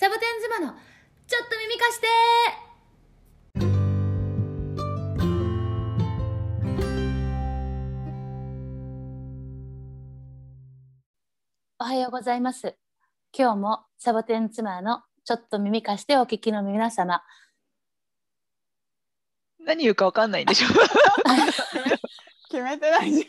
サボテン妻のちょっと耳貸して。おはようございます。今日もサボテン妻のちょっと耳貸してお聞きの皆様。何言うかわかんないんでしょ 決めてない。じ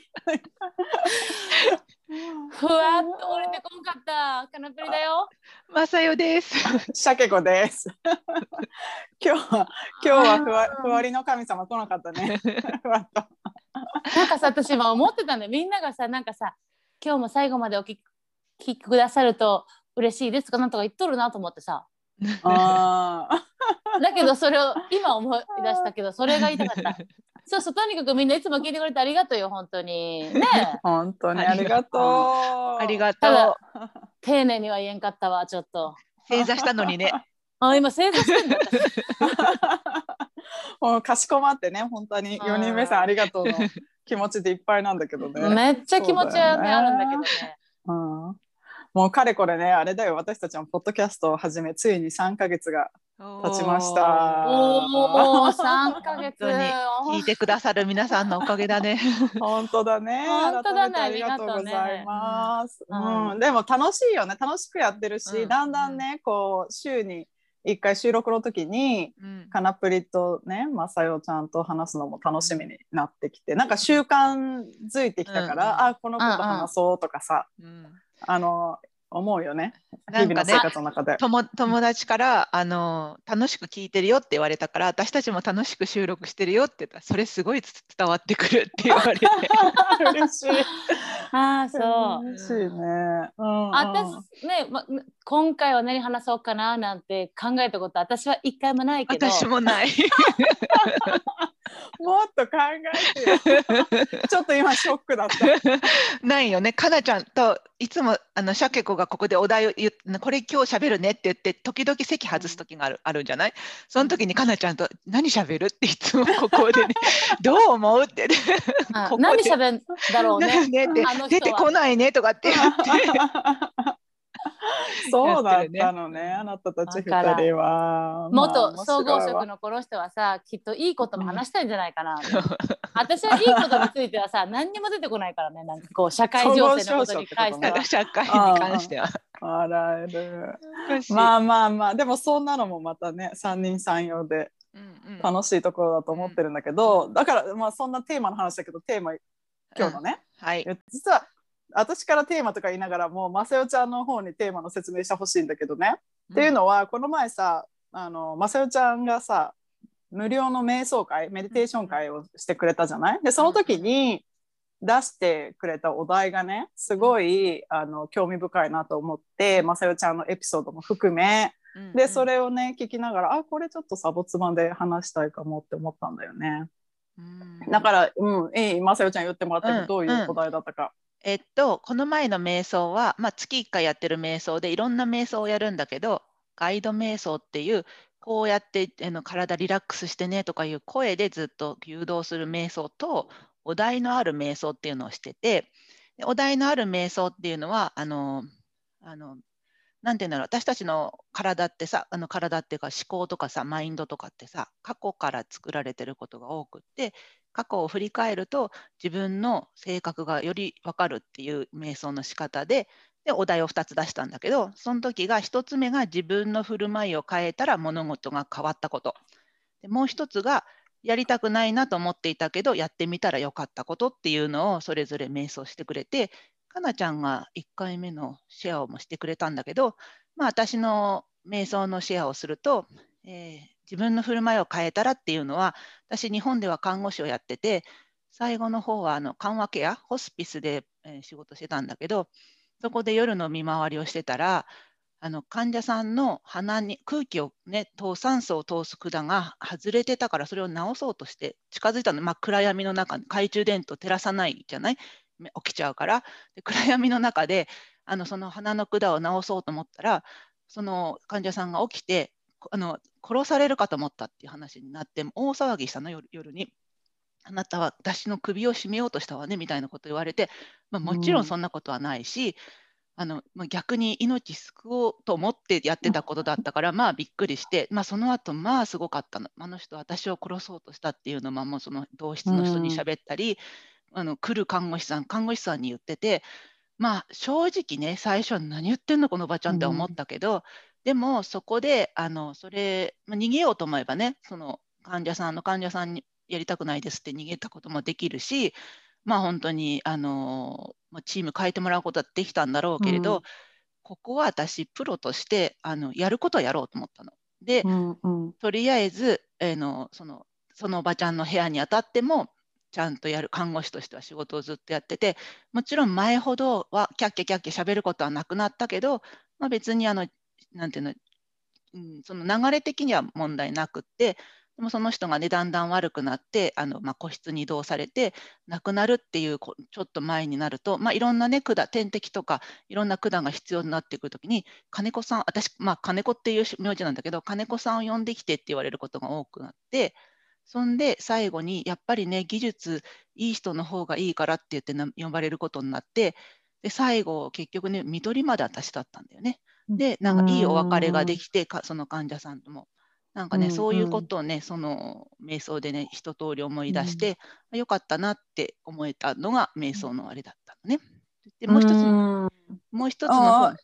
ふわっと降りてこんかったカナプリだよまさよです。ゃん。シャケ子です。今日は今日はふわふわりの神様来なかったね。ふわっと。なんかさ私今思ってたんだよみんながさなんかさ今日も最後までお聞きくださると嬉しいですとかなんとか言っとるなと思ってさああ。だけどそれを今思い出したけどそれが言いたかった そうそうとにかくみんないつも聞いてくれてありがとうよ本当にねえ 本当にありがとう。ありがただとう。丁寧には言えんかったわちょっと正座したのにね。あ今正座してんだ私 もうかしこまってね本当にうん四人目さんありがとうの気持ちでいっぱいなんだけどね。めっちゃ気持ちはねねあるんだけどねうん。もうかれこれねあれだよ私たちもポッドキャストを始めついに三ヶ月が経ちました。おお三ヶ月に聞いてくださる皆さんのおかげだね。本当だね。本当だねありがとうございます。うねうん、でも楽しいよね。楽しくやってるし、うんだんだんね、こう週に一回収録の時に。うんカナプリとね、まさよちゃんと話すのも楽しみになってきて、なんか習慣づいてきたから、うんあ、この子と話そうとかさ、うんあの思うよね。なんかね生活の中で。友友達からあの楽しく聞いてるよって言われたから私たちも楽しく収録してるよって言ったらそれすごいつ伝わってくるって言われて 嬉しい。ああそう嬉しいね。うんうん私ね、ま、今回は何話そうかななんて考えたこと私は一回もないけど。私もない。もっと考えてよ。ちょっと今ショックだった。ないよね。かなちゃんといつもあのシャケ子がここでお題を言っこれ今日喋るねって言って時々席外す時がある,、あるんじゃない？その時にかなちゃんと何喋るっていつもここでね。どう思うって、ね、あここで。何喋んだろうね。ね出てこないねとかって言って そうだったのね、あなたたち二人は。元まあ総合職のこの人はさきっといいことも話したいんじゃないかな、私はいいことについてはさ何にも出てこないからね。なんかこう社会情勢のことに関しては。社会に関しては。笑える。ままあまあまあ、でもそんなのもまたね、三人三様であ楽しいところだと思ってるんだけど、だからまあそんなテーマの話だけど、テーマ今日のね、はい。実は私からテーマとか言いながらも、まさよちゃんの方にテーマの説明してほしいんだけどね。っていうのはこの前さあのまさよちゃんがさ無料の瞑想会メディテーション会をしてくれたじゃない？でその時に出してくれたお題がねすごいあの興味深いなと思ってまさよちゃんのエピソードも含めうん。でそ、れをね聞きながらあこれちょっとサボツマで話したいかもって思ったんだよね。うん。だからうんいいまさよちゃん言ってもらったけど、うん。どういうお題だったか、えっと、この前の瞑想は、まあ、月1回やってる瞑想でいろんな瞑想をやるんだけどガイド瞑想っていうこうやってあの体リラックスしてねとかいう声でずっと誘導する瞑想とお題のある瞑想っていうのをしててお題のある瞑想っていうのはあのあのなんていうんだろう私たちの体ってさあの体っていうか思考とかさマインドとかってさ過去から作られてることが多くって過去を振り返ると自分の性格がより分かるっていう瞑想の仕方ででお題を2つ出したんだけどその時が1つ目が自分の振る舞いを変えたら物事が変わったこと。でもう1つがやりたくないなと思っていたけどやってみたらよかったことっていうのをそれぞれ瞑想してくれてかなちゃんが1回目のシェアをもしてくれたんだけど、まあ、私の瞑想のシェアをすると、えー自分の振る舞いを変えたらっていうのは私日本では看護師をやってて最後の方はあの緩和ケアホスピスで、仕事してたんだけどそこで夜の見回りをしてたらあの患者さんの鼻に空気をね通酸素を通す管が外れてたからそれを直そうとして近づいたの、まあ、暗闇の中懐中電灯照らさないじゃない？起きちゃうから。で暗闇の中であのその鼻の管を直そうと思ったらその患者さんが起きてあの殺されるかと思ったっていう話になって大騒ぎしたの夜夜に。あなたは私の首を絞めようとしたわねみたいなこと言われて、まあ、もちろんそんなことはないし、あのまあ、逆に命救おうと思ってやってたことだったから、まあびっくりして、まあ、その後まあすごかったの。あの人私を殺そうとしたっていうのももうその同室の人に喋ったり、あの来る看護師さん看護師さんに言っててまあ正直ね最初は何言ってんのこのおばちゃんって思ったけど、でもそこであのそれ、まあ、逃げようと思えばねその患者さんの患者さんにやりたくないですって逃げたこともできるしまあ本当にあのチーム変えてもらうことはできたんだろうけれど、うん、ここは私プロとしてあのやることはやろうと思ったの。で、うんうん、とりあえず、えー、のそのそのおばちゃんの部屋にあたってもちゃんとやる看護師としては仕事をずっとやっててもちろん前ほどはキャッキャキャッキャしゃべることはなくなったけど、まあ、別にあのなんていうの、うん、その流れ的には問題なくってでもその人がねだんだん悪くなってあの、まあ、個室に移動されて亡くなるっていうちょっと前になると、まあ、いろんなね管点滴とかいろんな管が必要になってくるときに金子さん私、まあ、金子っていう名字なんだけど金子さんを呼んできてって言われることが多くなってそんで最後にやっぱりね技術いい人の方がいいからって言って呼ばれることになってで最後結局ね看取りまで私だったんだよね。でなんかいいお別れができてかその患者さんとも。なんかね、うんうん、そういうことをねその瞑想でね一通り思い出して、うん、よかったなって思えたのが瞑想のあれだったのね。でもう一つの、もう一つの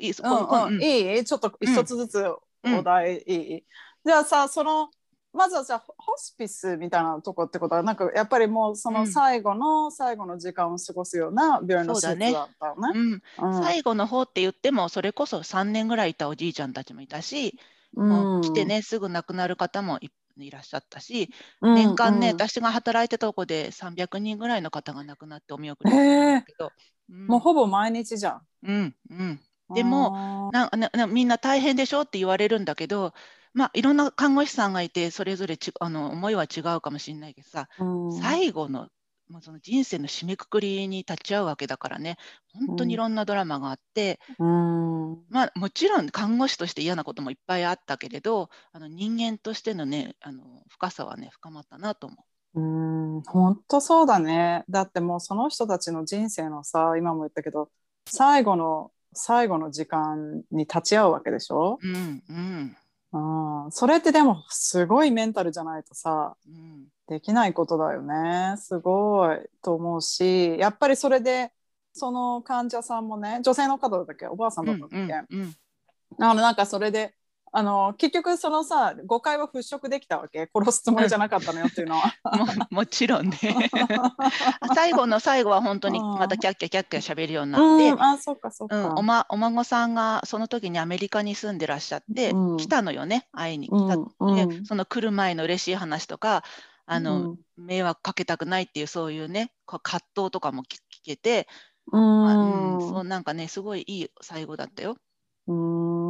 いい、うんうん、いいちょっと一つずつお題いい、じゃあさそのまずはじゃホスピスみたいなとこってことはなんかやっぱりもうその最後の、最後の時間を過ごすような病院の施設だったよね。最後の方って言ってもそれこそ3年ぐらいいたおじいちゃんたちもいたしもう来てねすぐ亡くなる方もいらっしゃったし、うん年間ね、私が働いてたとこで300人ぐらいの方が亡くなってお見送りしたけど、うん、もうほぼ毎日じゃん。うんうん、でもななみんな大変でしょって言われるんだけど、まあ、いろんな看護師さんがいてそれぞれちあの思いは違うかもしれないけどさ、最後のまあ、その人生の締めくくりに立ち会うわけだからね。本当にいろんなドラマがあって、うん、まあ、もちろん看護師として嫌なこともいっぱいあったけれどあの人間としてのねあの深さはね深まったなと思う。うん。本当そうだね。だってもうその人たちの人生のさ今も言ったけど最後の最後の時間に立ち会うわけでしょ、うんうん、それってでもすごいメンタルじゃないとさ、うん、できないことだよね。すごい。と思うしやっぱりそれでその患者さんもね女性の方だったっけ？おばあさんだったっけ、うんうんうん、あのなんかそれであの結局そのさ誤解は払拭できたわけ？殺すつもりじゃなかったのよっていうのは。も もちろんね。最後の最後は本当にまたキャッキャキャッキャ喋るようになって、うん、あそうかそうか、うん、おま、お孫さんがその時にアメリカに住んでらっしゃって、うん、来たのよね会いに。来た、うんうん、その来る前の嬉しい話とかあの、うん、迷惑かけたくないっていうそういうね葛藤とかも聞けて、うん、そうなんかねすごいいい最後だったよ。うん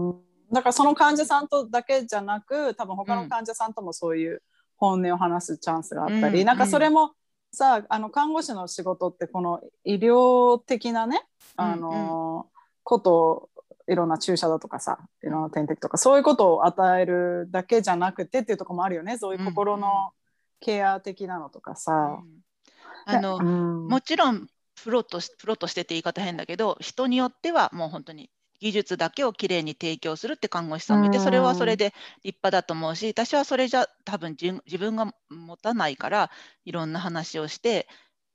だからその患者さんとだけじゃなく多分他の患者さんともそういう本音を話すチャンスがあったり、うん、なんかそれもさあの看護師の仕事ってこの医療的なねあの、うん。うん、こといろんな注射だとかさいろんな点滴とかそういうことを与えるだけじゃなくてっていうとこもあるよね。そういう心のケア的なのとかさ。うん、あの、うん、もちろんプロとプロとしてって言い方変だけど人によってはもう本当に技術だけをきれいに提供するって看護師さんもいてそれはそれで立派だと思うし私はそれじゃ多分自分が持たないからいろんな話をして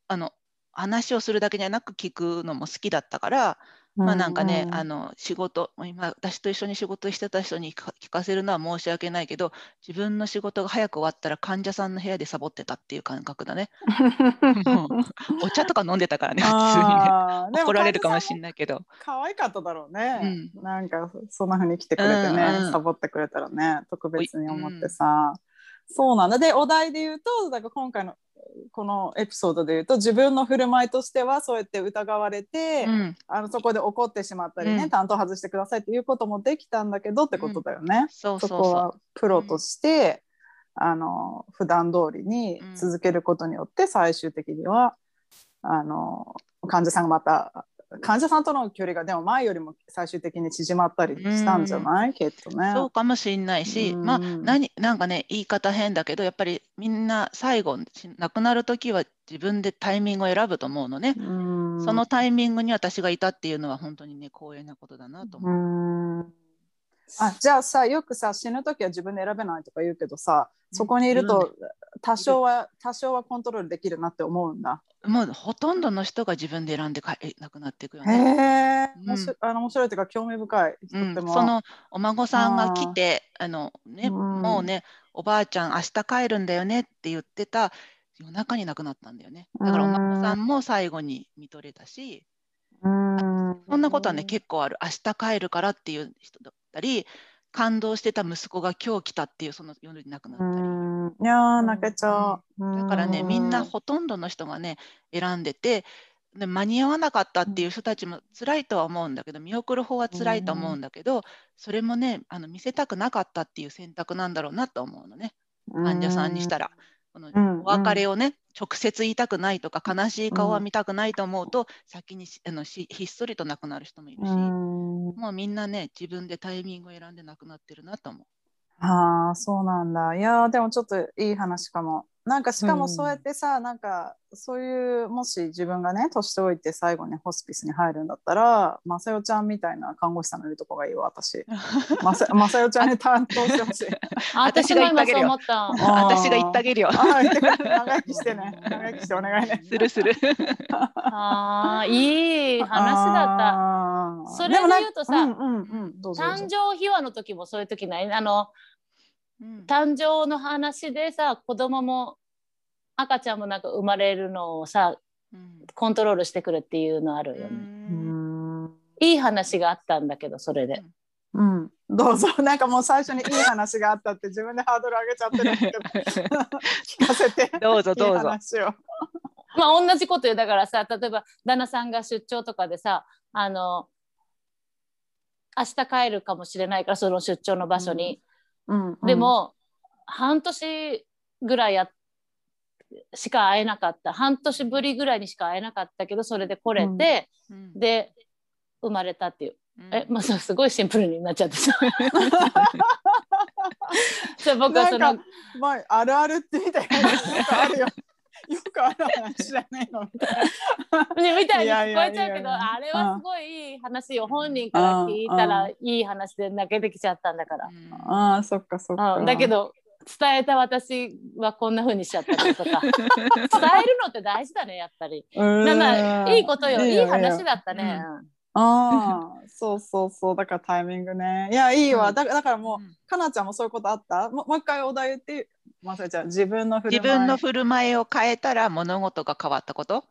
あの話をするだけじゃなく聞くのも好きだったからまあなんかね、うんうん、あの仕事今私と一緒に仕事してた人に聞かせるのは申し訳ないけど自分の仕事が早く終わったら患者さんの部屋でサボってたっていう感覚だね。お茶とか飲んでたからね 普通にね。怒られるかもしれないけど。可愛かっただろうね、うん、なんかそんなふうに来てくれてね、うんうん、サボってくれたらね特別に思ってさ、そうなんだ。でお題で言うとだから今回のこのエピソードで言うと自分の振る舞いとしてはそうやって疑われて、うん、あのそこで怒ってしまったりね、うん、担当外してくださいっていうこともできたんだけどってことだよね。そこはプロとして、あの普段通りに続けることによって最終的にはあの患者さんがまた患者さんとの距離がでも前よりも最終的に縮まったりしたんじゃない、きっとね。そうかもしれないし、まあうん何なんかね言い方変だけどやっぱりみんな最後し亡くなる時は自分でタイミングを選ぶと思うのね、うん。そのタイミングに私がいたっていうのは本当にね光栄なことだなと思う。うん。あじゃあさよくさ死ぬ時は自分で選べないとか言うけどさそこにいると多少は多少はコントロールできるなって思うんだ。もうほとんどの人が自分で選んでかえ亡くなっていくよへね。え、面白いあの面白いというか興味深い。うん。そのお孫さんが来てあの、ねうん。もうねおばあちゃん明日帰るんだよねって言ってた夜中に亡くなったんだよね。だからお孫さんも最後に見とれたし、うん。そんなことはね結構ある。明日帰るからっていう人だったり感動してた息子が今日来たっていうその夜に亡くなったり。うんいやー泣けちゃう。だからね、みんなうほとんどの人がね、選んでて、で間に合わなかったっていう人たちも辛いとは思うんだけど、見送る方は辛いと思うんだけど、それもね、あの見せたくなかったっていう選択なんだろうなと思うのね、患者さんにしたら。このうんお別れをね、直接言いたくないとか、悲しい顔は見たくないと思うと、先にしあのしひっそりと亡くなる人もいるし、うん。もうみんなね、自分でタイミングを選んで亡くなってるなと思う。ああそうなんだ。いやーでもちょっといい話かもなんかしかうんもそうやってさ、なんかそういうもし自分がね年老いて最後にホスピスに入るんだったらまさよちゃんみたいな看護師さんのいるとこがいいわ私。まさまさよちゃんに担当してほしい。あ私も今そう思った。あー私が言ってあげるよ。あー。言ってくれ長生きしてね。長生きしてお願いね。するする。ああ、いい話だった。それで言うとさうんうんうん。どう誕生秘話の時もそういう時ない？あのうん。誕生の話でさ子供も赤ちゃんもなんか生まれるのをさうん。コントロールしてくるっていうのあるようね。ん。いい話があったんだけどそれで。うん、どうぞ。なんかもう最初にいい話があったって自分でハードル上げちゃってるけど聞かせて。どうぞどういいぞ。話を。まあ同じことよだからさ例えば旦那さんが出張とかでさあの明日帰るかもしれないからその出張の場所に。うんでも、半年ぐらいやしか会えなかった。半年ぶりぐらいにしか会えなかったけどそれで来れて、うん。で生まれたっていう、うん。えまあそうすごいシンプルになっちゃって。さ そう僕はそのなんかまああるあるってみたいなあるよよくある話じゃないのみたいな。みたいに 聞こえちゃうけどあれはすごいいい話よ本人から聞いたらいい話で泣けてきちゃったんだから、うんああそっかそっか。うん、だけど伝えた私はこんな風にしちゃったりとか。伝えるのって大事だねやっぱり。うん。なないいことよいい話だだったね。ああ そうそうそう。だからタイミングね。いやいいわ、うん。だだからもううん。かなちゃんもそういうことあった？ももう一回お題言ってまさちゃん。自分の振る自舞い。分の振る舞いを変えたら物事が変わったこと？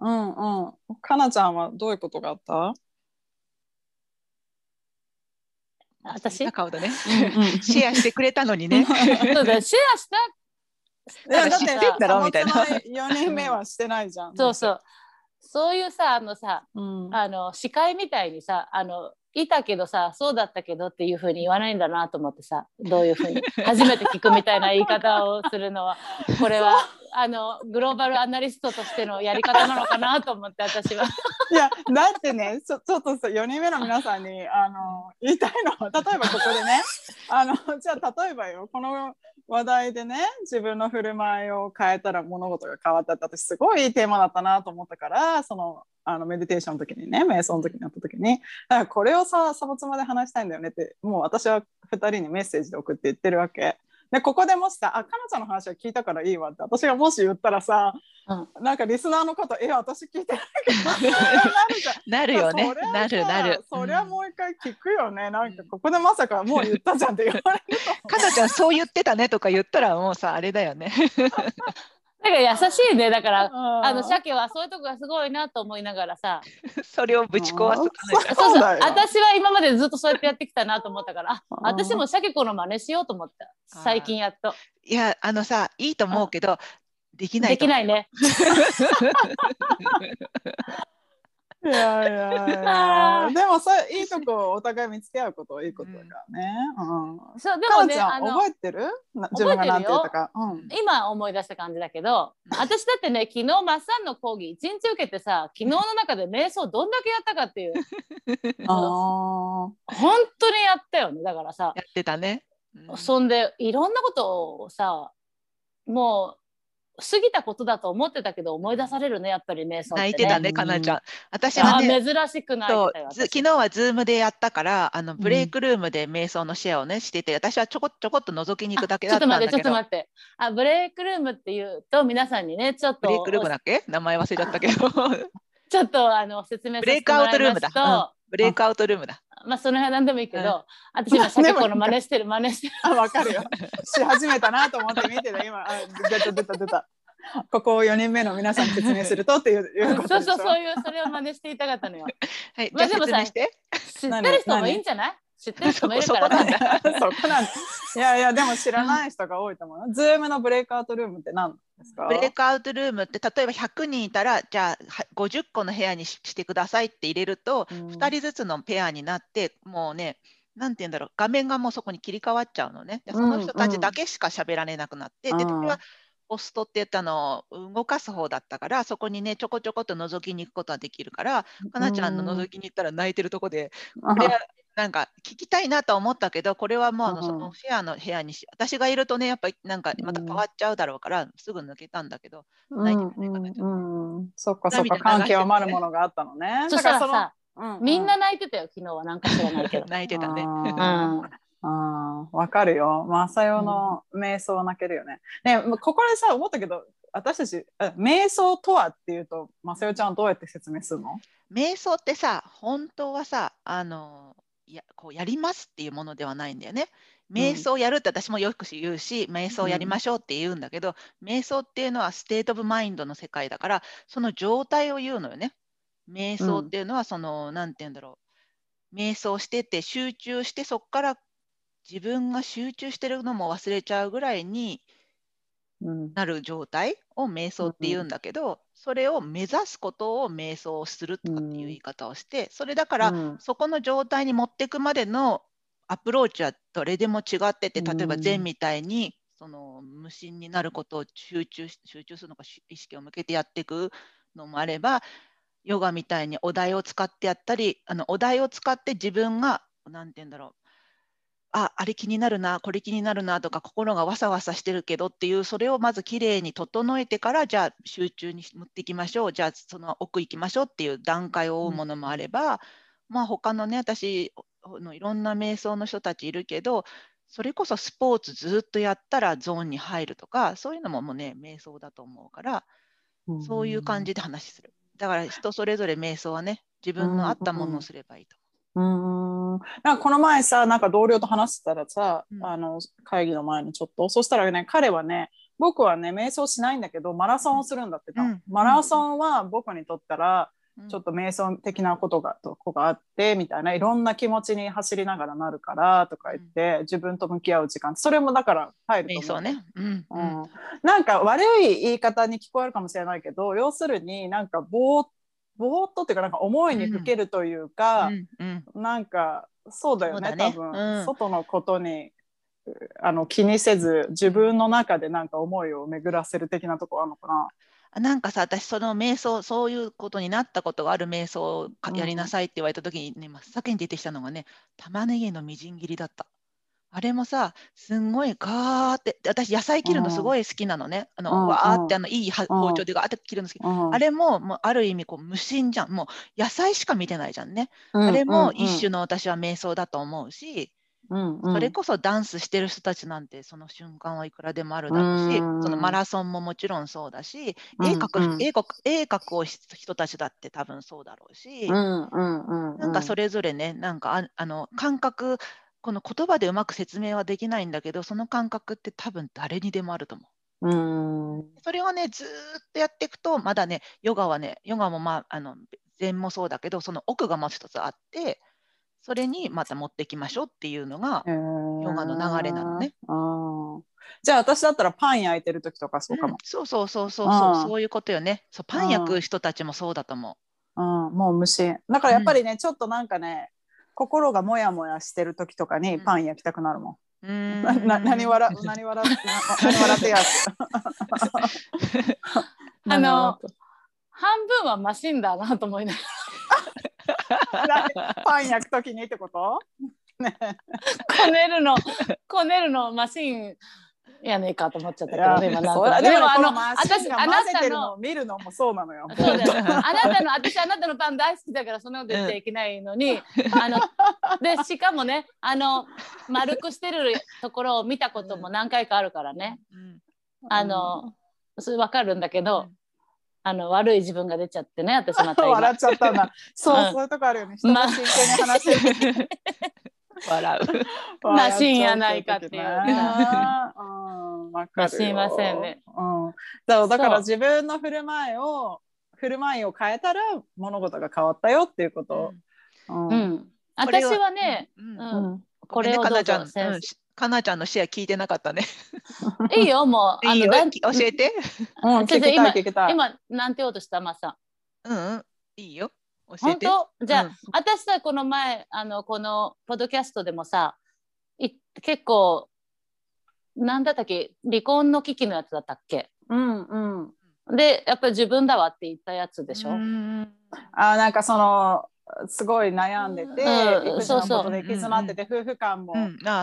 うんうん。かなちゃんはどういうことがあった？私？顔だね。うんうん。シェアしてくれたのにね。そうだシェアした？いやだって知ってんだろ？みたいな。4人目はしてないじゃん。そうそうそういうさあのさうん。あの司会みたいにさあのいたけどさそうだったけどっていうふうに言わないんだなと思ってさどういうふうに 初めて聞くみたいな言い方をするのはこれはあのグローバルアナリストとしてのやり方なのかなと思って私は。いやだってねちょちょっとさ4人目の皆さんにあの言いたいのは例えばここでねあのじゃあ例えばよこの話題でね自分の振る舞いを変えたら物事が変わったって私すごいいいテーマだったなと思ったからそのあのメディテーションの時にね瞑想の時にやった時にだからこれをさサボツマで話したいんだよねってもう私は2人にメッセージで送って言ってるわけ。でここでもしさ「あかなちゃんの話は聞いたからいいわ」って私がもし言ったらさ、うんなんかリスナーの方「え私聞いてないけど 」なるよねなるなる。そりゃもう一回聞くよね。なんかここでまさかもう言ったじゃんって言われると。かなちゃんそう言ってたねとか言ったらもうさあれだよね。だから優しいね。だからああの鮭はそういうとこがすごいなと思いながらさ。それをぶち壊す。そうそう私は今までずっとそうやってやってきたなと思ったから。私も鮭子の真似しようと思った。最近やっと。いやあのさいいと思うけどできないできないね いやいやいや でもさいいとこをお互い見つけ合うことはいいことだからね。うん。そうでもねあの覚えてる？な自分が何て言ったか。うん。今思い出した感じだけど私だってね昨日マッサンの講義一日受けてさ昨日の中で瞑想どんだけやったかっていう ああ。本当にやったよねだからさやってたね。うんそんでいろんなことをさもう過ぎたことだと思ってたけど思い出されるねやっぱり瞑想ね、泣いてたね、うん。かなちゃん。私あはね、珍しく泣い昨日はズームでやったから、あのブレイクルームで瞑想のシェアをね、してて、私はちょこちょこっと覗きに行くだけだっちょったと待ってちょっとんだけど。待って。あブレイクルームっていうと皆さんにねちょっと。ブレイクルームだっけ？名前忘れちゃったけど。ちょっとあの説明さブレイクアウトルームだ。ますと、ブレイクアウトルームだ。まあその辺は何でもいいけど、うん。私今さっきこの真似してる 真似してる。あわかるよ。し始めたなと思って見てた今。あ出た出た出た。ここを4人目の皆さんに説明するとっていうそうそうそういうそれを真似していたかったのよ。はい、じゃあまあでもさ。知ってる人もいいんじゃない？知ってる人もいるそこから。そこなんだ。そこなんだ。いやいやでも知らない人が多いと思う。よ。 Zoom のブレイクアウトルームって何ですか？ブレイクアウトルームって例えば100人いたらじゃあは50個の部屋にししてくださいって入れると、うん。2人ずつのペアになってもうねなんて言うんだろう。画面がもうそこに切り替わっちゃうのね。でその人たちだけしか喋られなくなって、でうん私はポストって言ったの動かす方だったからそこにねちょこちょこっと覗きに行くことができるからかなちゃんの覗きに行ったら泣いてるとこでこれはなんか聞きたいなとは思ったけどこれはもうあのうん。そのシェアの部屋にし私がいるとねやっぱりなんかまた変わっちゃうだろうからすぐ抜けたんだけどうん。泣いてるねかなちゃうんうん。そっかそっか関係をまるものがあったのね。そしたらさその、ううみんな泣いてたよ昨日は。なんか知らないけど。泣いてたね。あうーんあーわかるよ。マサヨの瞑想は泣けるよね。ねここでさ思ったけど私たちあ瞑想とはっていうとマサヨちゃんはどうやって説明するの？瞑想ってさ本当はさあのやこうやりますっていうものではないんだよね。瞑想やるって私もよく言うし、瞑想やりましょうって言うんだけど、瞑想っていうのは state of mind の世界だからその状態を言うのよね。瞑想っていうのはその、なんて言うんだろう瞑想してて集中してそこから自分が集中してるのも忘れちゃうぐらいにうん。なる状態を瞑想って言うんだけど、それを目指すことを瞑想をするとかっていう言い方をして、それだから、うん。そこの状態に持っていくまでのアプローチはどれでも違ってて例えばうん禅みたいにその無心になることを集中し集中するのかし意識を向けてやっていくのもあればヨガみたいにお題を使ってやったりあのお題を使って自分が何て言うんだろうああれ気になるなこれ気になるなとか心がわさわさしてるけどっていうそれをまずきれいに整えてからじゃあ集中に持っていきましょう。じゃあその奥行きましょうっていう段階を追うものもあれば、まあ他のね私のいろんな瞑想の人たちいるけどそれこそスポーツずっとやったらゾーンに入るとかそういうのももうね瞑想だと思うからそういう感じで話する。だから人それぞれ瞑想はね自分の合ったものをすればいいとうん。なんかこの前さなんか同僚と話してたらさ、うん。あの会議の前にちょっとそしたらね彼はね僕はね瞑想しないんだけどマラソンをするんだってた、うん。マラソンは僕にとったら。ちょっと瞑想的なことがとこがあってみたいないろんな気持ちに走りながらなるからとか言って、自分と向き合う時間。それもだから入ると思う。瞑想ね。うん。なんか悪い言い方に聞こえるかもしれないけど要するになんかぼーぼーっとっていうかなんか思いにふけるというか、うんうん。なんかそうだよねね。多分、うん。外のことにうあの気にせず自分の中でなんか思いを巡らせる的なとこあるのかな。あなんかさ私その瞑想そういうことになったことがある瞑想をやりなさいって言われた時にね真っ先に出てきたのがね玉ねぎのみじん切りだった。あれもさすんごいガーってで私野菜切るのすごい好きなのね。あうんのわーってあのいい包丁でガーって切るの好き。うん。あれももうある意味こう無心じゃん。もう野菜しか見てないじゃんね。あれも一種の私は瞑想だと思うし、それこそダンスしてる人たちなんてその瞬間はいくらでもあるだろうし、うんそのマラソンももちろんそうだし、うん絵描く、うん。絵描く絵描くをし人たちだって多分そうだろうし、なんかそれぞれねなんかああの感覚この言葉でうまく説明はできないんだけどその感覚って多分誰にでもあると思う。うん。それをねずーっとやっていくとまだねヨガはねヨガもまああの禅もそうだけどその奥がもう一つあってそれにまた持っていきましょうっていうのがヨヨガの流れなのね。じゃあ私だったらパン焼いてる時とかそうかも。うんそうそうそうそううん。そうそういうことよね。そうパン焼く人たちもそうだと思う。ん、もう無心。だからやっぱりね、ちょっとなんかね心がモヤモヤしてる時とかにパン焼きたくなるもん。うーんなな何笑何笑ってな何笑ってやつ。あの半分はマシンだなと思いなが 何？パン焼く時にってこと？ね。らこねるのこねるのマシンやねえかと思っちゃったけどね今でもあの私あなたの見るのもそうなのよ。そうだよあなたの 私あなたのパン大好きだからそんなこと言っちゃいけないのに、あのでしかもねあの丸くしてるところを見たことも何回かあるからねうんあのそれ分かるんだけど、うんあの悪い自分が出ちゃってね私また今 笑っちゃったんだ。そう、うんそういうとこあるよね。人が真剣に話してる。笑う。マシンやないかっていう。笑っちゃう時ねうん、わかるよ。すいませんね。うん。だからだからそう。自分の振る舞いを振る舞いを変えたら物事が変わったよっていうこと。うん。ううん。ん、私はね、うん。うん。うん。これをどうごめんねかなちゃん、ぞ先うん。しかなちゃんのシェア聞いてなかったね。生いいよもう。いいよ、だんき教えて。うん、聞きたい今聞きたい。今なんて言おうとしたマさんうんうん、いいよ。教え本て。当？じゃあ、うん。私さこの前あのこのポッドキャストでもさい結構なんだったっけ？離婚の危機のやつだったっけ？うんうん。でやっぱり自分だわって言ったやつでしょ、うんあなんかそのすごい悩んでて、そうそうとで行き詰まってて、夫婦間も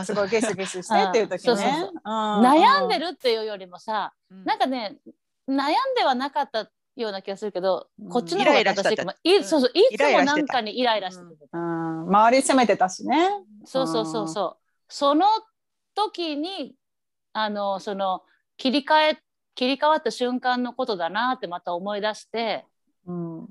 すごいゲスゲスしてっていう時うんそうそうねそう。うん。悩んでるっていうよりもさうん。なんかね悩んではなかったような気がするけど、うん。こっちの方が正しいかもいそうそういつイライラしてた。もなんかにイライラしてて、うん、周り責めてたしね。そうそうそうそう。その時にあのその切り替え切り替わった瞬間のことだなってまた思い出してうん。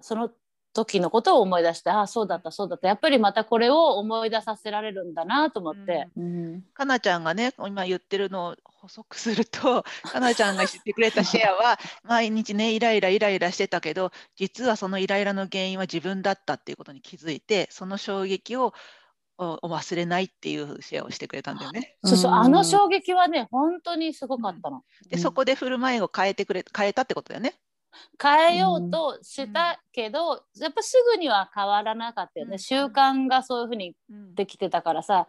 その時のことを思い出してああそうだったそうだった。やっぱりまたこれを思い出させられるんだなと思って、うん。かなちゃんがね、今言ってるのを補足すると、かなちゃんが知ってくれたシェアは、毎日ね、イライライライラしてたけど、実はそのイライラの原因は自分だったっていうことに気づいて、その衝撃をお忘れないっていうシェアをしてくれたんだよね。そうそう。うん。あの衝撃はね本当にすごかったの。で、うん。そこで振る舞いを変えてくれ、変えたってことだよね。変えようとしたけど、やっぱすぐには変わらなかったよね、うん。習慣がそういうふうにうん。できてたからさ。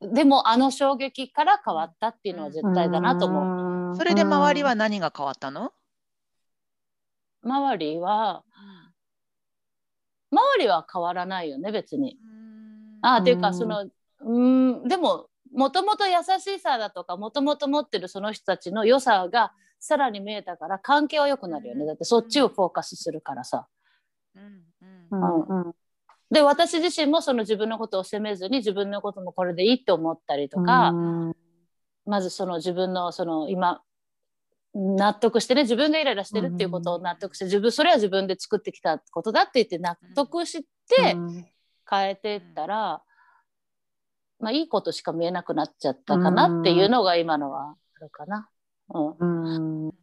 でもあの衝撃から変わったっていうのは絶対だなと思う。思それで周りは何が変わったの、周りは周りは変わらないよね別に。あっていうかうん。そのうんでももともと優しさだとかもともと持ってるその人たちの良さがさらに見えたから関係は良くなるよね。だってそっちをフォーカスするからさ。うんううんん。うんで私自身もその自分のことを責めずに自分のこともこれでいいって思ったりとか、うんまずその自分のその今納得してね自分がイライラしてるっていうことを納得して自分それは自分で作ってきたことだって言って納得してうん。変えてったら、まあいいことしか見えなくなっちゃったかなっていうのが今のはあるかな。うん、うん。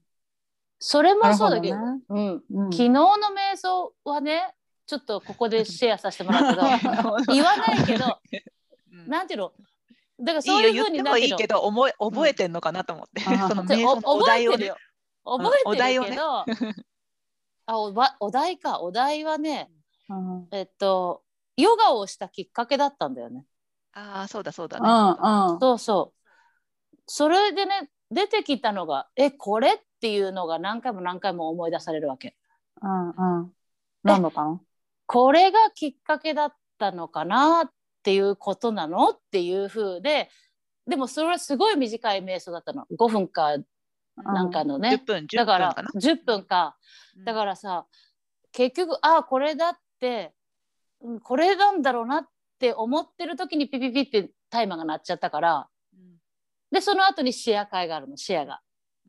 それもそうだけどなるほうん、うん。昨日の瞑想はねちょっとここでシェアさせてもらうけ ど。言わないけどうん。なんていうの？だからいそういうふうになっていいけど覚え覚えてんのかなと思って、うん。その瞑想のお題をね。覚えてるけど、お題をね。あおばお題か。お題はねうん。えっとヨガをしたきっかけだったんだよね。ああそうだそうだうね、ん。うんそうそう。それでね出てきたのがえこれっていうのが何回も何回も思い出されるわけ。うんうん。何だったのこれがきっかけだったのかなっていうことなのっていう風ででもそれはすごい短い瞑想だったの。5分かなんかのね、10分10分だからかな10分か。だからさ結局ああこれだってうんこれなんだろうなって思ってる時にピピピってタイマーが鳴っちゃったからうんでその後にシェア会があるの。シェアが。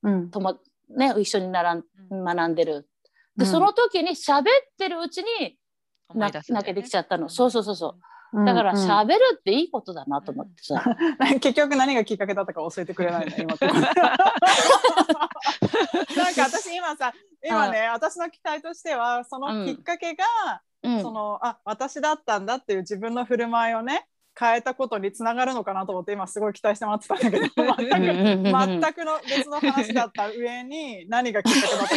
うん。とも、ね、一緒にならんうん。学んでる。で、うん。その時に喋ってるうちにね。泣けてきちゃったの、そうそうそうそう。だからうんうん。喋るっていいことだなと思ってさ、結局何がきっかけだったか教えてくれないの 今。なんか私今さ今ね私の期待としてはそのきっかけが、うん。そのあ私だったんだっていう自分の振る舞いをね変えたことにつながるのかなと思って今すごい期待して待ってたんだけど 全く全くの別の話だった上に何がきっかけだっ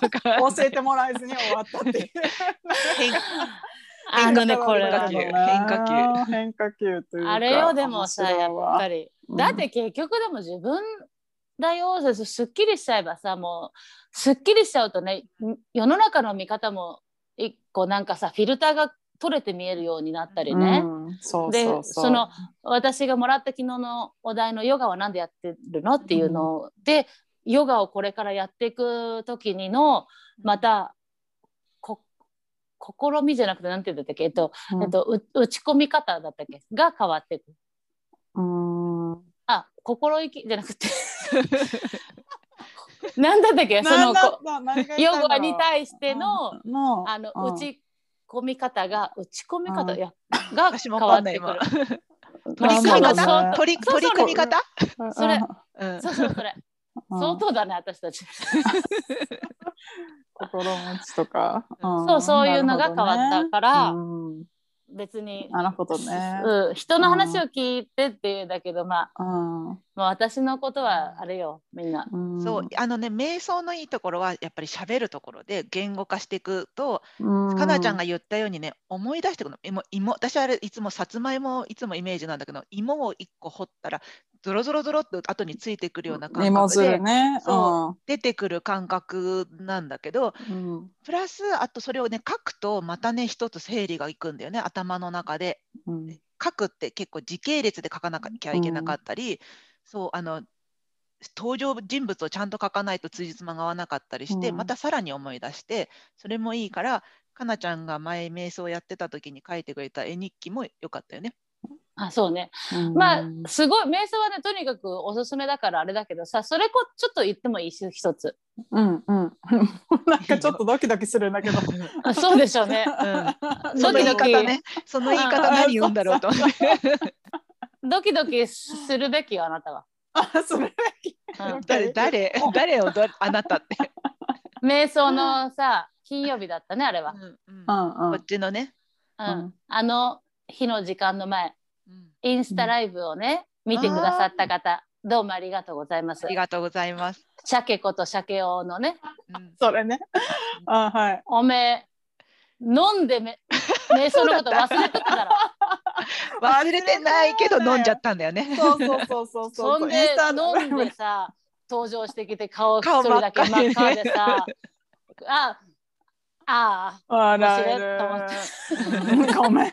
たかも 教えてもらえずに終わったっていう。あのねこれ変化球変化球。変化球というかあれよでもさやっぱり、うんだって結局でも自分だよすっきりしちゃえばさもうすっきりしちゃうとね世の中の見方も一個なんかさフィルターが取れて見えるようになったりね、でその私がもらった昨日のお題のヨガは何でやってるのっていうので、ヨガをこれからやっていく時にのまたこ試みじゃなくて何て言うんだったっけ、えっとうん。えっと、う打ち込み方だったっけ？が変わっていく。うん。あ心意気じゃなくて。なんだったっけ？そのヨガに対してののあのうん。打ち込み方が打ち込み方うん。やが変わってくる。取り組み方？ね取り取り組み方？それ。うん。そうそうそれ。うん。相当だね私たち。心持ちとか、ん。そうそういうのが変わったから。なるほどね別に。うん、なるほどね。うん、人の話を聞いてっていうんだけど、まあうん。もう私のことはあれよみんな。うん。そうあのね瞑想のいいところはやっぱり喋るところで言語化していくとうん。かなちゃんが言ったようにね思い出してくるの芋芋私あれいつもさつまいもいつもイメージなんだけど芋を1個掘ったらゾロゾロゾロっと後についてくるような感芋覚でね。そ出てくる感覚なんだけどうんうんプラスあとそれをね書くとまたね一つ整理がいくんだよね頭の中で。うん書くって結構時系列で書かなきゃいけなかったり、そうあの登場人物をちゃんと書かないと辻褄が合わなかったりして、うんまたさらに思い出してそれもいいからかなちゃんが前瞑想やってた時に書いてくれた絵日記もよかったよね。あそうね。うん。まあすごい瞑想はねとにかくおすすめだからあれだけどさそれこちょっと言ってもいいし一つ。うんうん。なんかちょっとドキドキするんだけど。あそうでしょうね。うん、その言い方ね。その言い方何言うんだろうと。ドキドキするべきよあなたは、あ、それ。うん。誰？誰？誰をどあなたって。瞑想のさ金曜日だったねあれは、うんこっちのね。うん。うん。あの日の時間の前。うんインスタライブをね、見てくださった方どうもありがとうございますありがとうございます。鮭こと鮭王のねうんそれね。あ、はい。おめえ飲んでめ 瞑想のこと忘れてただろ忘れてないけど飲んじゃったんだよね。そうそうそうそうそう。そんで飲んでさ 登場してきて顔一顔人だけ真っ赤真っ赤ででさああ笑い。ごめん。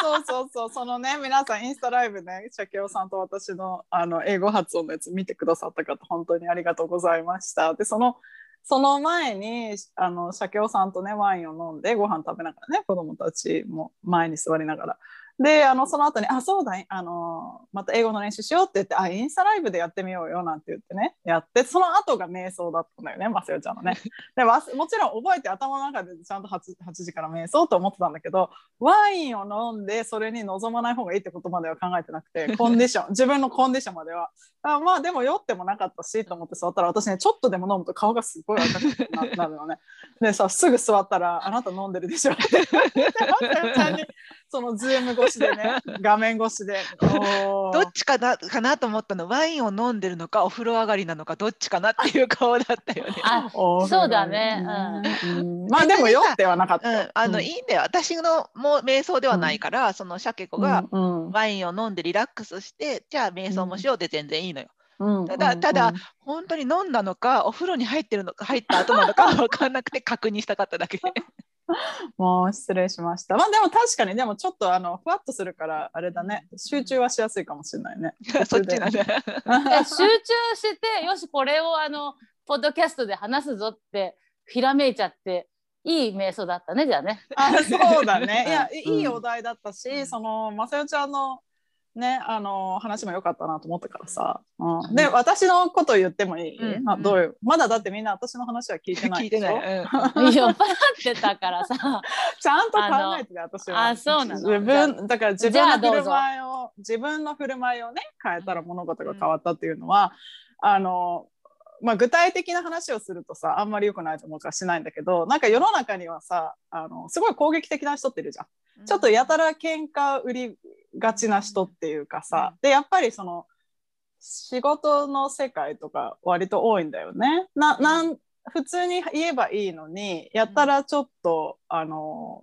そうそうそう、そのね、皆さんインスタライブね、シャケオさんと私のあの英語発音のやつ見てくださった方、本当にありがとうございました。で、その、その前に、あの、シャケオさんとね、ワインを飲んで、ご飯食べながらね、子供たちも前に座りながら。で、あの、その後に、あ、そうだ、あの、また英語の練習しようって言って、あ、インスタライブでやってみようよなんて言ってね、やって、その後が瞑想だったんだよね、マセオちゃんのね。でもちろん覚えて頭の中でちゃんと 8, 8時から瞑想と思ってたんだけどワインを飲んでそれに臨まない方がいいってことまでは考えてなくて コンディション自分のコンディションまでは。あまあでも酔ってもなかったしと思って座ったら私ねちょっとでも飲むと顔がすごい赤くななるのね。でさすぐ座ったら「あなた飲んでるでしょ」って その Zoom 越しでね 画面越しで。どっちかなかなと思ったの。ワインを飲んでるのかお風呂上がりなのかどっちかなっていう顔だったよね。あそうだね。うん。まあでも酔ってはなかっうた。よん、あの、うん。いいんだよ。私のもう瞑想ではないから、そのシャケ子がうんうん。ワインを飲んでリラックスして、じゃあ瞑想もしようで全然いいのよ。うんただただ本当に飲んだのかお風呂に入ってるのか入った後なのか分かんなくて確認したかっただけ。もう失礼しました。まあでも確かにでもちょっとあのふわっとするからあれだね集中はしやすいかもしれないね。そっちだ。え 集中してよしこれをあのポッドキャストで話すぞってひらめいちゃっていい瞑想だったねじゃあね。あそうだね。いやうんいいお題だったし、そのまさよちゃんのねあの話も良かったなと思ったからさ。うん、で私のこと言ってもいい？うんあどういう？まだだってみんな私の話は聞いてない聞いてない。でしうん 酔っ払ってたからさ。ょ ちゃんと考えてて私は。あそうなの自分だから自分の振る舞いを自分の振る舞いをね変えたら物事が変わったっていうのは、あのまあ、具体的な話をするとさあんまり良くないと思うからしないんだけどなんか世の中にはさあのすごい攻撃的な人っているじゃん。ちょっとやたら喧嘩売りがちな人っていうかさ、でやっぱりその仕事の世界とか割と多いんだよね。ななん普通に言えばいいのにやったらちょっと、あの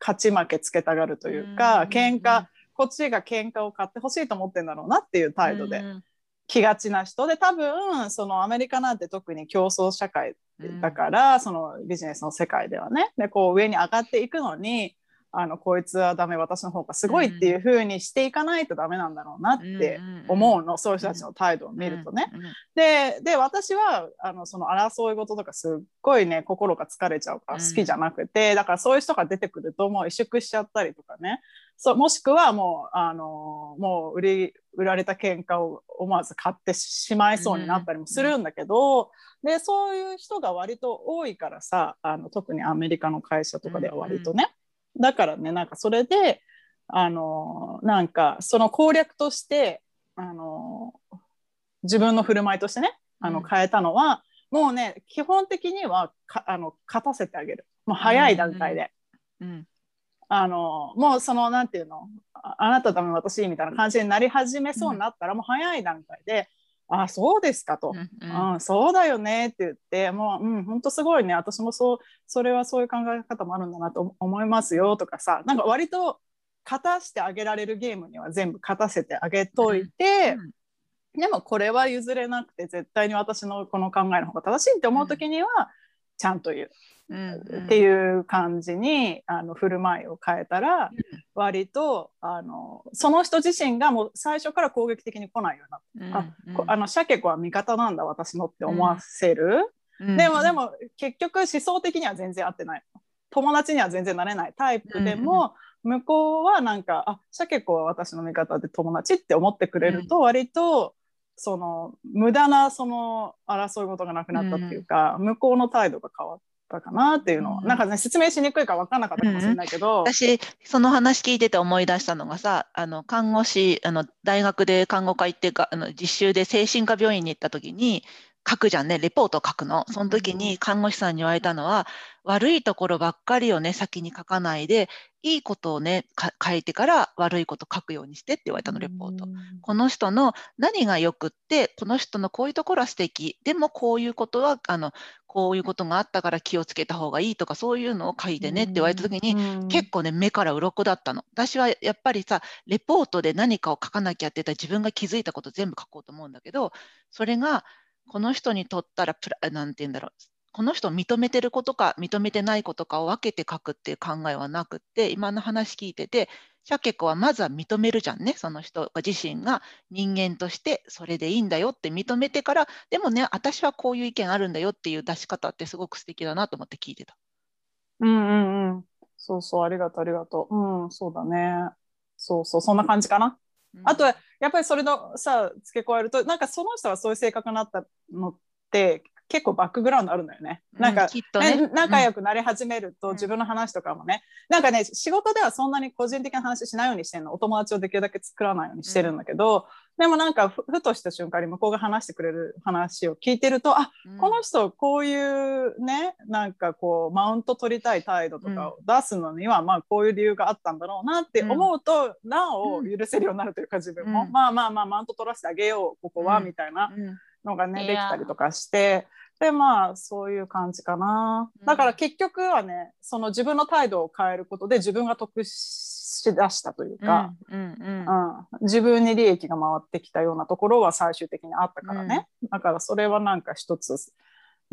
勝ち負けつけたがるというか、うん。喧嘩こっちが喧嘩を買ってほしいと思ってんだろうなっていう態度でうん。気がちな人で多分そのアメリカなんて特に競争社会だから、そのビジネスの世界ではね。でこう上に上がっていくのにあのこいつはダメ私の方がすごいっていう風にしていかないとダメなんだろうなって思うの、そういう人たちの態度を見るとね。。でで私はあのその争い事とかすっごいね心が疲れちゃうから好きじゃなくて、だからそういう人が出てくるともう萎縮しちゃったりとかね。そうもしくはもうあのもう売り売られた喧嘩を思わず買ってしまいそうになったりもするんだけど、でそういう人が割と多いからさあの特にアメリカの会社とかでは割とね、だからねなんかそれであのなんかその攻略としてあの自分の振る舞いとしてねあのうん。変えたのは、もうね基本的にはかあの勝たせてあげる。もう早い段階で。うん。あのもうそのなんていうのああなたのため私みたいな感じになり始めそうになったら、もう早い段階で「あそうですか」と。うんうん、そうだよねって言ってもう、うん、本当すごいね。私もそうそれはそういう考え方もあるんだなと思いますよとかさ。なんか割と勝たしてあげられるゲームには全部勝たせてあげといて、うんでもこれは譲れなくて絶対に私のこの考えの方が正しいって思う時には、ちゃんと言う。うんっていう感じにあの振る舞いを変えたら、割とあのその人自身がもう最初から攻撃的に来ないようになって。うんこあのシャケ子は味方なんだ私のって思わせる、うんでもでも結局思想的には全然合ってない。友達には全然なれないタイプでも、向こうはなんかあシャケ子は私の味方で友達って思ってくれると割と、その無駄なその争い事がなくなったっていうか、向こうの態度が変わったかなっていうのは、うん。なんかね説明しにくいから分かんなかったかもしれないけど、私その話聞いてて思い出したのがさあの看護師あの大学で看護科行ってかあの実習で精神科病院に行った時に書くじゃんねレポート書くの。その時に看護師さんに言われたのは悪いところばっかりをね先に書かないでいいことをねか書いてから悪いこと書くようにしてって言われたのレポート。この人の何がよくってこの人のこういうところは素敵。でもこういうことはあのこういうことがあったから気をつけた方がいいとかそういうのを書いてねって言われた時に、うん。結構ね目から鱗だったの。私はやっぱりさレポートで何かを書かなきゃって言ったら自分が気づいたこと全部書こうと思うんだけどそれがこの人にとったらプラなんて言うんだろう。この人を認めてることか認めてないことかを分けて書くっていう考えはなくって今の話聞いててシャケ子はまずは認めるじゃんねその人が自身が人間としてそれでいいんだよって認めてからでもね私はこういう意見あるんだよっていう出し方ってすごく素敵だなと思って聞いてた。うんうんうん。そうそう、ありがとう、ありがとう。うん、そうだね。そうそう、そんな感じかな。あと、やっぱりそれのさ、付け加えると、なんかその人がそういう性格になったのって、結構バックグラウンドあるんだよね。なんか、きっとね。ね仲良くなり始めると、うん。自分の話とかもね、なんかね、仕事ではそんなに個人的な話しないようにしてるの、お友達をできるだけ作らないようにしてるんだけど、でもなんかふ、ふとした瞬間に向こうが話してくれる話を聞いてると、あうん。この人こういうねなんかこうマウント取りたい態度とかを出すのには、まあこういう理由があったんだろうなって思うと、なお許せるようになるというか自分も、うん。まあまあまあマウント取らせてあげようここは、うん。みたいなうんのがねできたりとかしてでまあそういう感じかな、うん。だから結局はねその自分の態度を変えることで自分が得しだしたというか、うんうんうん、自分に利益が回ってきたようなところは最終的にあったからね、だからそれはなんか一つ、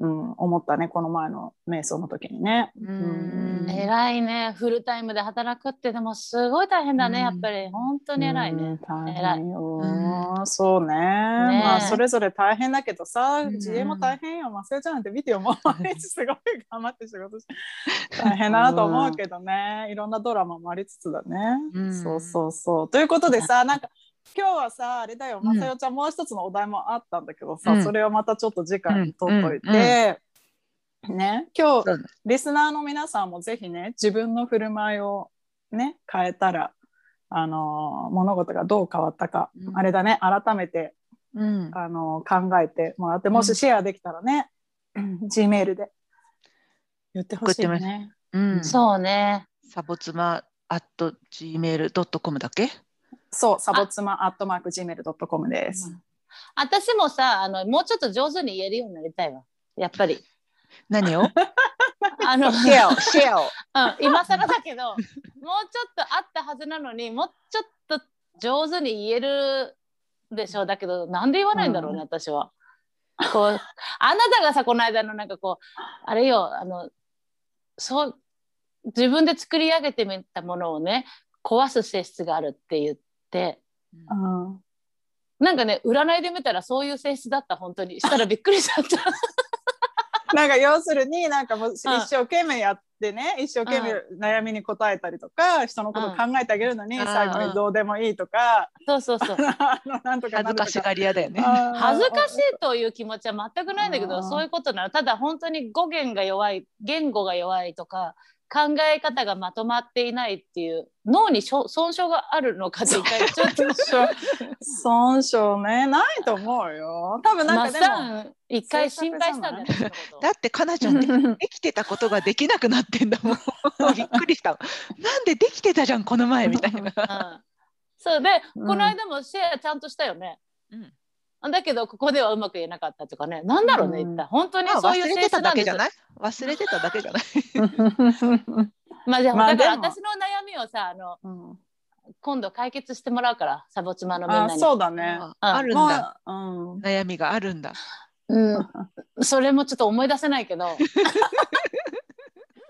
うん、思ったねこの前の瞑想の時にね。うん。偉いね。フルタイムで働くってでもすごい大変だね、うん。やっぱり。本当に偉いね、うん大変よ、うそうね。まあそれぞれ大変だけどさ、ん。自営も大変よ。マスヤちゃんなんて見てよもう毎日 すごい頑張って仕事して大変だなと思うけどね。いろんなドラマもありつつだね、うん。そうそうそう。ということでさなんか今日はさあれだよ。うん。まさよちゃんもう一つのお題もあったんだけどさ、うん。それはまたちょっと次回に取っというん。て、ね今日リスナーの皆さんもぜひね自分の振る舞いをね変えたらあのー物事がどう変わったか、うん。あれだね改めて、うん。あのー考えてもらってもしシェアできたらね、G メールで言ってほしいよね。うん。そうね。サボツマ at gmail.com だっけ？そう、サボツマアットマーク Gmail.com です。私もさあのもうちょっと上手に言えるようになりたいわ。やっぱり。何を？あの、シェアを、シェアを。うん、今更だけどもうちょっとあったはずなのにもうちょっと上手に言えるでしょう。だけどなんで言わないんだろうね、うん。私は。こうあなたがさこの間のなんかこうあれよあのそう自分で作り上げてみたものをね壊す性質があるって言ってうん。なんかね占いで見たらそういう性質だった本当に。したらびっくりしちゃった。なんか要するになんかもう一うん。生懸命やってね、一生懸命悩みに答えたりとか、人のこと考えてあげるのに、うん。最後にどうでもいいとか、そうそうそう。あのなんとか恥ずかしがり屋だよね。恥ずかしいという気持ちは全くないんだけうん。どそういうことなのただ本当に語源が弱い言語が弱いとか考え方がまとまっていないっていう脳にしょ損傷があるのかって一回ちょっと。損傷。ね。ないと思うよ。多分なんかでも。一回心配したんだだってかなちゃんねできてたことができなくなってんだもん。びっくりした。なんでできてたじゃんこの前みたいな。うん。そう。で、うん。この間もシェアちゃんとしたよね。うんだけどここではうまく言えなかったとかね。なんだろうねうん。一体。本当にまあそういう性忘れてた質なんですだけじゃない？忘れてただけじゃない？まあじゃあ、まあだから私の悩みをさあのうん。今度解決してもらうからサボ妻のみんなあにそうだね。ああるんもだ。う、うん、悩みがあるんだ。うん、それもちょっと思い出せないけど。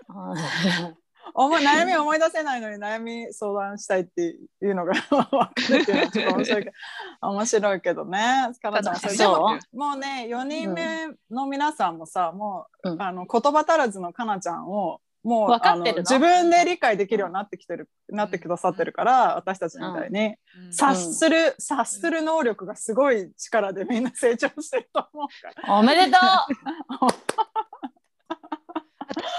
お前悩み思い出せないのに悩み相談したいっていうのが 分かるっていうのはちょっと面白いけど。面白いけどね。かなちゃんもそれでそうももうね4人目の皆さんもさ、もう、うん。あの言葉足らずのかなちゃんをもう分かってる自分で理解できるようになってきてる、なってくださってるから私たちみたいに、うん。察する察する能力がすごい力でみんな成長してると思うから。おめでと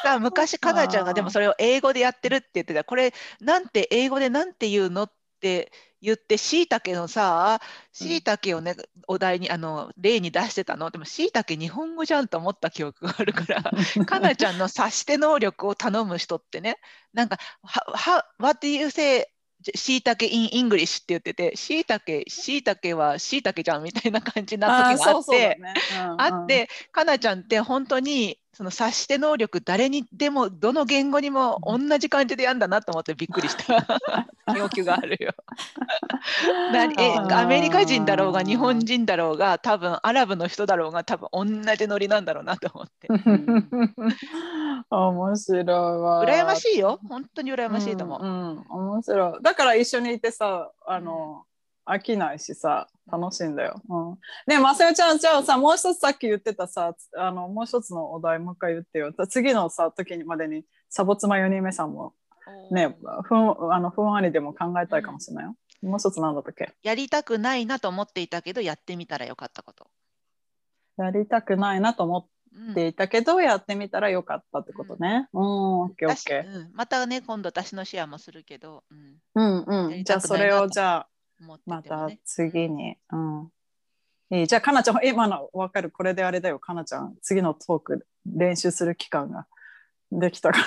さ昔かなちゃんがでもそれを英語でやってるって言ってた。これなんて英語でなんて言うのって言ってしいたけのさしいたけをねお題にあの例に出してたの。でもしいたけ日本語じゃんと思った記憶があるから かなちゃんの察して能力を頼む人ってねなんか「はは What do you say? しいたけ in English」って言っててしいたけしいたけはしいたけじゃんみたいな感じになった時があって。ね。うんうん。あって、かなちゃんって本当にその察して能力誰にでもどの言語にも同じ感じでやんだなと思ってびっくりした 要求があるよ。アメリカ人だろうが日本人だろうが多分アラブの人だろうが多分同じノリなんだろうなと思って 面白いわ。羨ましいよ本当に羨ましいと思う。うん、うん面白い。だから一緒にいてさ、あの、飽きないしさ、楽しいんだよ。うん、ねまさよちゃん、じゃあさ、もう一つさっき言ってたさ、つあの、もう一つのお題もう一回言ってよ。次のさ、時にまでに、サボ妻4人目さんも、ね、ふん、あの、ふんわりでも考えたいかもしれないよ。もう一つなんだったっけ？やりたくないなと思っていたけどやってみたらよかったこと。やりたくないなと思うんっていたけど、やってみたらよかったってことね。うん。うんまたね今度私のシェアもするけど、うん、うんうん。じゃあそれをじゃあ、思ってまたてもね。次に。うん。いいじゃあ、かなちゃん、今の分かる、これであれだよ、かなちゃん、次のトーク練習する期間ができたか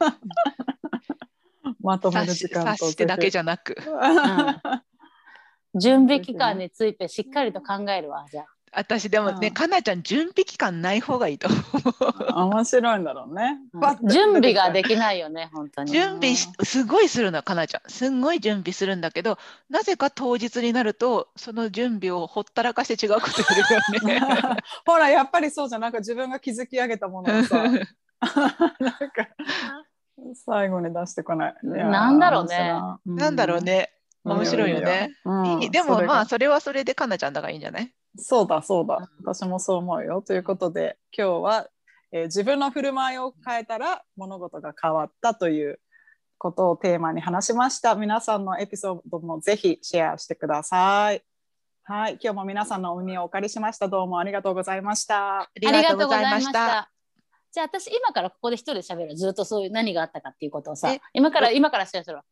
ら。まとめる時間と。察してだけじゃなく。準備期間についてしっかりと考えるわじゃあ。私でもね、うんかなちゃん準備期間ない方がいいと思う。面白いんだろうね。準備ができないよね本当に。準備しすごいするのかなちゃんすんごい準備するんだけどなぜか当日になるとその準備をほったらかして違うことやるよね。ほら、やっぱりそうじゃん。なんか自分が築き上げたものをさ、なんか最後に出してこない。いなんだろうね。面白いなんだろう。ね面白いよね。うんいいでもまあそれはそれでかなちゃんだからいいんじゃない？そうだそうだうん私もそう思うよ。ということで今日は、えー自分の振る舞いを変えたら物事が変わったということをテーマに話しました。皆さんのエピソードもぜひシェアしてください。はい、今日も皆さんのお耳をお借りしました。どうもありがとうございました。あありがとうございました。じゃあ私今からここで一人で喋るずっとそういう何があったかっていうことをさえ？今から今からシェアするわ。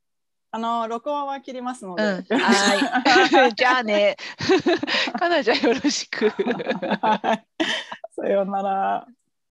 あの録音は切りますので。うん、はい。じゃあね。かなちゃんよろしく。はいさようなら。